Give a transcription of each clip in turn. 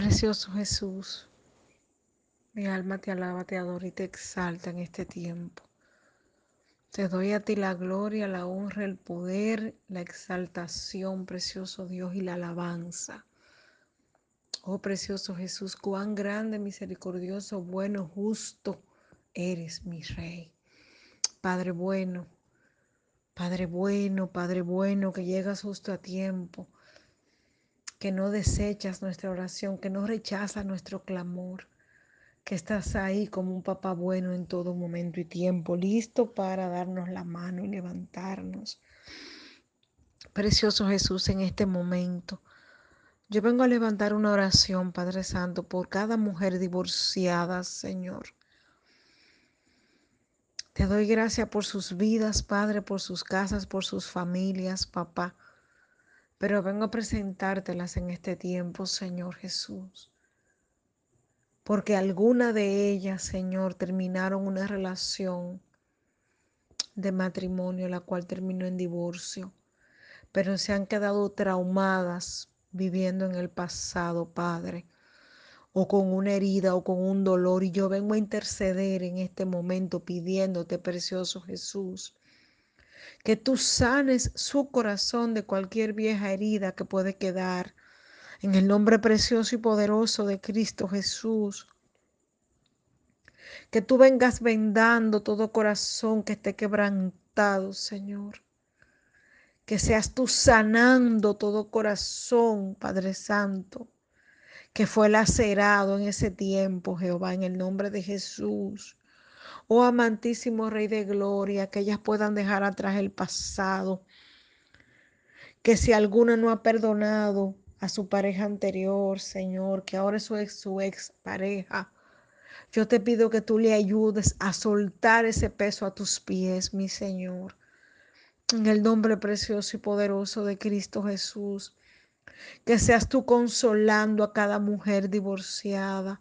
Precioso Jesús, mi alma te alaba, te adora y te exalta en este tiempo. Te doy a ti la gloria, la honra, el poder, la exaltación, precioso Dios, y la alabanza. Oh precioso Jesús, cuán grande, misericordioso, bueno, justo eres mi Rey. Padre bueno, Padre bueno, Padre bueno, que llegas justo a tiempo, que no desechas nuestra oración, que no rechazas nuestro clamor, que estás ahí como un papá bueno en todo momento y tiempo, listo para darnos la mano y levantarnos. Precioso Jesús, en este momento, yo vengo a levantar una oración, Padre Santo, por cada mujer divorciada, Señor te doy gracias por sus vidas, Padre, por sus casas, por sus familias, papá. Pero vengo a presentártelas en este tiempo, Señor Jesús. Porque alguna de ellas, Señor, terminaron una relación de matrimonio, la cual terminó en divorcio. Pero se han quedado traumadas viviendo en el pasado, Padre o con una herida o con un dolor. Y yo vengo a interceder en este momento pidiéndote, precioso Jesús, que tú sanes su corazón de cualquier vieja herida que puede quedar. En el nombre precioso y poderoso de Cristo Jesús. Que tú vengas vendando todo corazón que esté quebrantado, Señor. Que seas tú sanando todo corazón, Padre Santo que fue lacerado en ese tiempo, Jehová, en el nombre de Jesús. Oh amantísimo Rey de Gloria, que ellas puedan dejar atrás el pasado. Que si alguna no ha perdonado a su pareja anterior, Señor, que ahora es su ex, su ex pareja, yo te pido que tú le ayudes a soltar ese peso a tus pies, mi Señor. En el nombre precioso y poderoso de Cristo Jesús que seas tú consolando a cada mujer divorciada,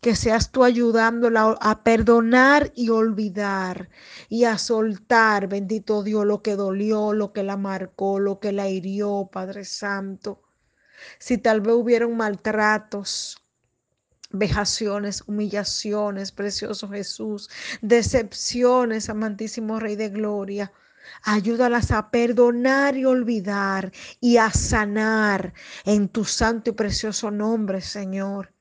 que seas tú ayudándola a perdonar y olvidar y a soltar, bendito Dios, lo que dolió, lo que la marcó, lo que la hirió, Padre Santo. Si tal vez hubieron maltratos, vejaciones, humillaciones, precioso Jesús, decepciones, amantísimo Rey de Gloria. Ayúdalas a perdonar y olvidar y a sanar en tu santo y precioso nombre, Señor.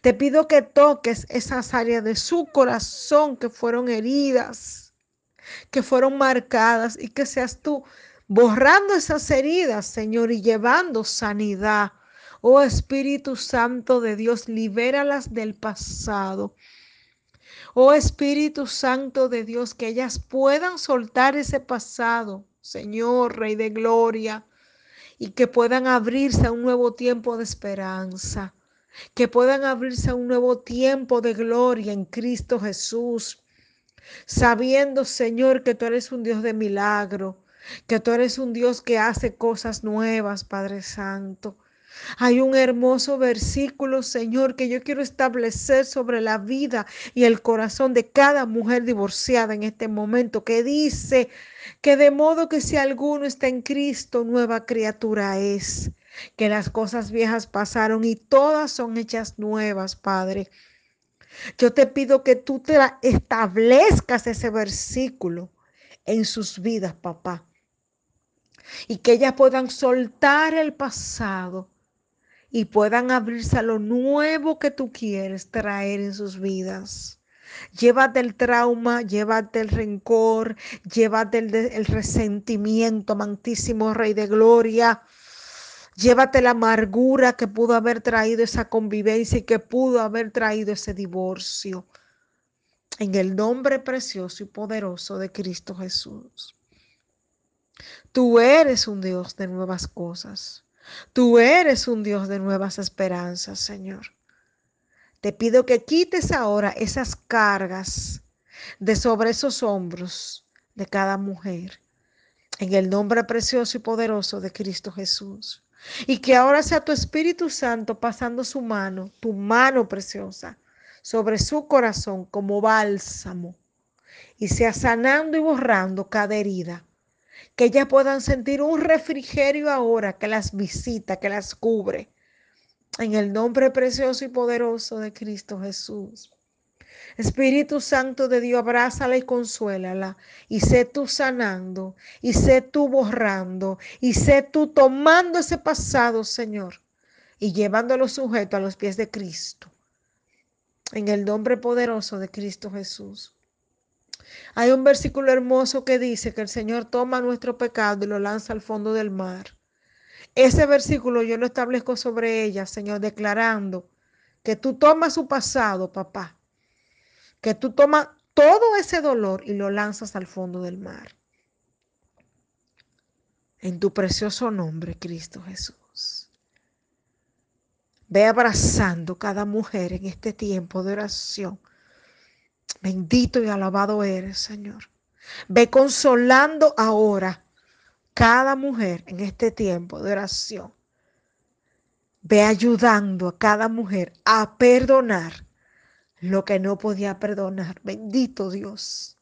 Te pido que toques esas áreas de su corazón que fueron heridas, que fueron marcadas y que seas tú borrando esas heridas, Señor, y llevando sanidad. Oh Espíritu Santo de Dios, libéralas del pasado Oh Espíritu Santo de Dios, que ellas puedan soltar ese pasado, Señor, Rey de Gloria, y que puedan abrirse a un nuevo tiempo de esperanza, que puedan abrirse a un nuevo tiempo de gloria en Cristo Jesús, sabiendo, Señor, que tú eres un Dios de milagro, que tú eres un Dios que hace cosas nuevas, Padre Santo. Hay un hermoso versículo, Señor, que yo quiero establecer sobre la vida y el corazón de cada mujer divorciada en este momento, que dice que de modo que si alguno está en Cristo, nueva criatura es, que las cosas viejas pasaron y todas son hechas nuevas, Padre. Yo te pido que tú te establezcas ese versículo en sus vidas, papá. Y que ellas puedan soltar el pasado y puedan abrirse a lo nuevo que tú quieres traer en sus vidas. Llévate el trauma, llévate el rencor, llévate el, resentimiento, amantísimo Rey de Gloria. Llévate la amargura que pudo haber traído esa convivencia y que pudo haber traído ese divorcio. En el nombre precioso y poderoso de Cristo Jesús. Tú eres un Dios de nuevas cosas. Tú eres un Dios de nuevas esperanzas, Señor. Te pido que quites ahora esas cargas de sobre esos hombros de cada mujer. En el nombre precioso y poderoso de Cristo Jesús. Y que ahora sea tu Espíritu Santo pasando su mano, tu mano preciosa, sobre su corazón como bálsamo. Y sea sanando y borrando cada herida que ellas puedan sentir un refrigerio ahora que las visita, que las cubre. En el nombre precioso y poderoso de Cristo Jesús. Espíritu Santo de Dios, abrázala y consuélala. Y sé tú sanando, y sé tú borrando, y sé tú tomando ese pasado, Señor, y llevándolo sujeto a los pies de Cristo. En el nombre poderoso de Cristo Jesús. Hay un versículo hermoso que dice que el Señor toma nuestro pecado y lo lanza al fondo del mar. Ese versículo yo lo establezco sobre ella, Señor, declarando que tú tomas su pasado, papá, que tú tomas todo ese dolor y lo lanzas al fondo del mar. En tu precioso nombre, Cristo Jesús. Ve abrazando cada mujer en este tiempo de oración. Bendito y alabado eres, Señor. Ve consolando ahora cada mujer en este tiempo de oración. Ve ayudando a cada mujer a perdonar lo que no podía perdonar. Bendito Dios.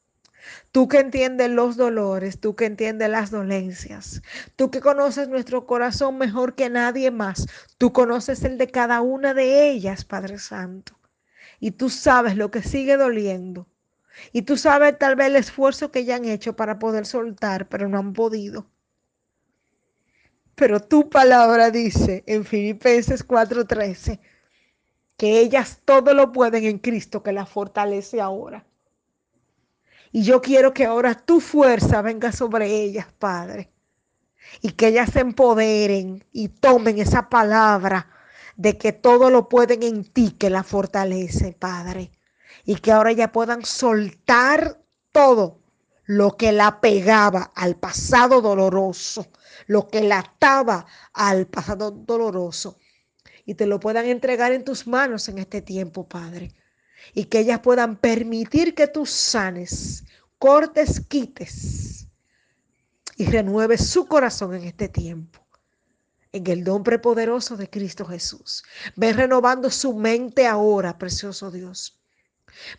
Tú que entiendes los dolores, tú que entiendes las dolencias, tú que conoces nuestro corazón mejor que nadie más, tú conoces el de cada una de ellas, Padre Santo. Y tú sabes lo que sigue doliendo. Y tú sabes tal vez el esfuerzo que ya han hecho para poder soltar, pero no han podido. Pero tu palabra dice en Filipenses 4:13, que ellas todo lo pueden en Cristo que la fortalece ahora. Y yo quiero que ahora tu fuerza venga sobre ellas, Padre. Y que ellas se empoderen y tomen esa palabra de que todo lo pueden en ti que la fortalece, Padre. Y que ahora ya puedan soltar todo lo que la pegaba al pasado doloroso, lo que la ataba al pasado doloroso y te lo puedan entregar en tus manos en este tiempo, Padre. Y que ellas puedan permitir que tú sanes, cortes, quites y renueves su corazón en este tiempo. En el nombre poderoso de Cristo Jesús. Ven renovando su mente ahora, precioso Dios.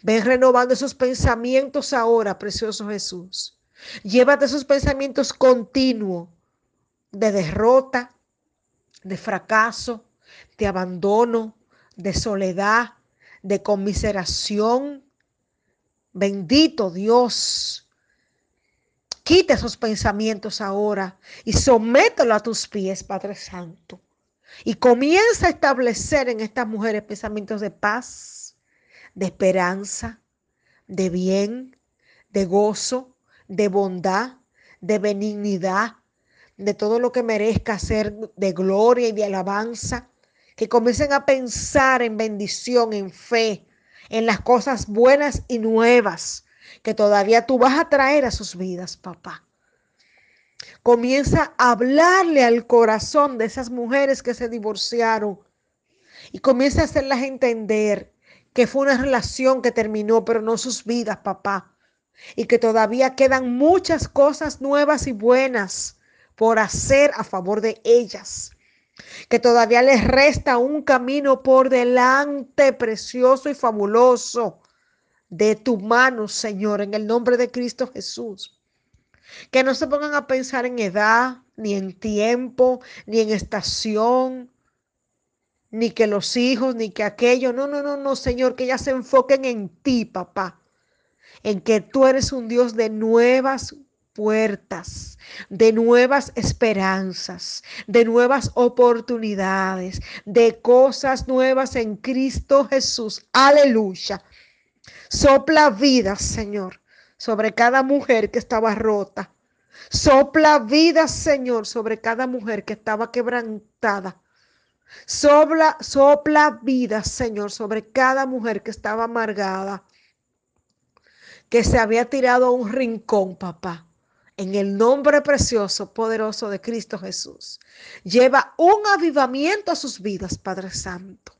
Ven renovando esos pensamientos ahora, precioso Jesús. Llévate esos pensamientos continuos de derrota, de fracaso, de abandono, de soledad, de conmiseración. Bendito Dios. Quita esos pensamientos ahora y somételo a tus pies, Padre Santo. Y comienza a establecer en estas mujeres pensamientos de paz, de esperanza, de bien, de gozo, de bondad, de benignidad, de todo lo que merezca ser de gloria y de alabanza que comiencen a pensar en bendición, en fe, en las cosas buenas y nuevas que todavía tú vas a traer a sus vidas, papá. Comienza a hablarle al corazón de esas mujeres que se divorciaron y comienza a hacerlas entender que fue una relación que terminó, pero no sus vidas, papá. Y que todavía quedan muchas cosas nuevas y buenas por hacer a favor de ellas que todavía les resta un camino por delante precioso y fabuloso de tu mano, Señor, en el nombre de Cristo Jesús. Que no se pongan a pensar en edad, ni en tiempo, ni en estación, ni que los hijos, ni que aquello. No, no, no, no, Señor, que ya se enfoquen en ti, papá. En que tú eres un Dios de nuevas puertas, de nuevas esperanzas, de nuevas oportunidades, de cosas nuevas en Cristo Jesús. Aleluya. Sopla vida, Señor, sobre cada mujer que estaba rota. Sopla vida, Señor, sobre cada mujer que estaba quebrantada. Sopla, sopla vida, Señor, sobre cada mujer que estaba amargada, que se había tirado a un rincón, papá en el nombre precioso, poderoso de Cristo Jesús. Lleva un avivamiento a sus vidas, Padre Santo.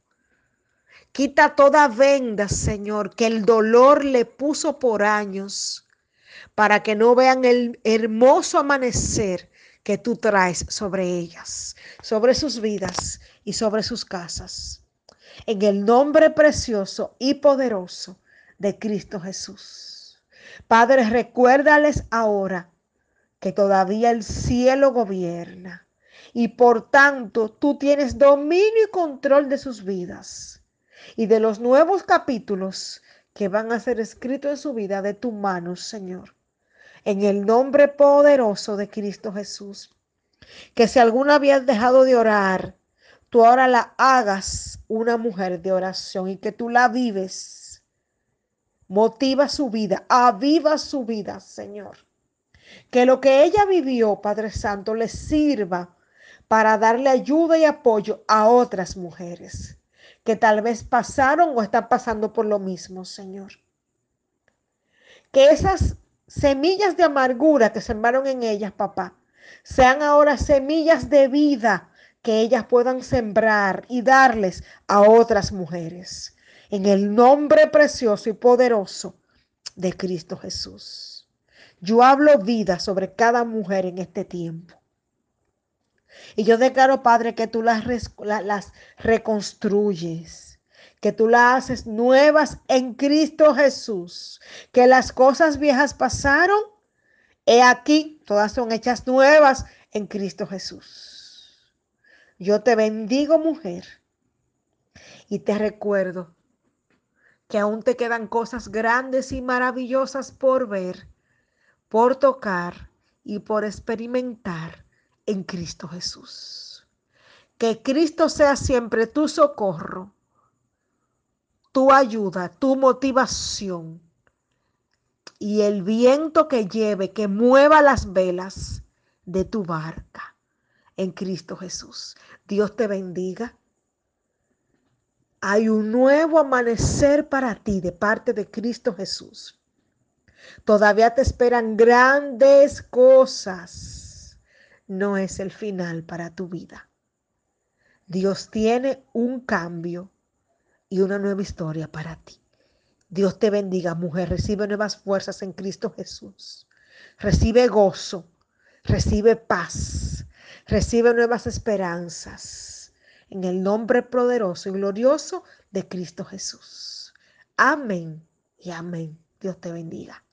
Quita toda venda, Señor, que el dolor le puso por años, para que no vean el hermoso amanecer que tú traes sobre ellas, sobre sus vidas y sobre sus casas. En el nombre precioso y poderoso de Cristo Jesús. Padre, recuérdales ahora que todavía el cielo gobierna y por tanto tú tienes dominio y control de sus vidas y de los nuevos capítulos que van a ser escritos en su vida de tu mano, Señor. En el nombre poderoso de Cristo Jesús. Que si alguna había dejado de orar, tú ahora la hagas una mujer de oración y que tú la vives. Motiva su vida, aviva su vida, Señor. Que lo que ella vivió, Padre Santo, le sirva para darle ayuda y apoyo a otras mujeres que tal vez pasaron o están pasando por lo mismo, Señor. Que esas semillas de amargura que sembraron en ellas, papá, sean ahora semillas de vida que ellas puedan sembrar y darles a otras mujeres. En el nombre precioso y poderoso de Cristo Jesús. Yo hablo vida sobre cada mujer en este tiempo. Y yo declaro, Padre, que tú las, reconstruyes, que tú las haces nuevas en Cristo Jesús, que las cosas viejas pasaron, he aquí, todas son hechas nuevas en Cristo Jesús. Yo te bendigo, mujer, y te recuerdo que aún te quedan cosas grandes y maravillosas por ver, por tocar y por experimentar en Cristo Jesús. Que Cristo sea siempre tu socorro, tu ayuda, tu motivación y el viento que lleve, que mueva las velas de tu barca en Cristo Jesús. Dios te bendiga. Hay un nuevo amanecer para ti de parte de Cristo Jesús. Todavía te esperan grandes cosas no es el final para tu vida. Dios tiene un cambio y una nueva historia para ti. Dios te bendiga, mujer. Recibe nuevas fuerzas en Cristo Jesús. Recibe gozo, recibe paz, recibe nuevas esperanzas. En el nombre poderoso y glorioso de Cristo Jesús. Amén y amén. Dios te bendiga.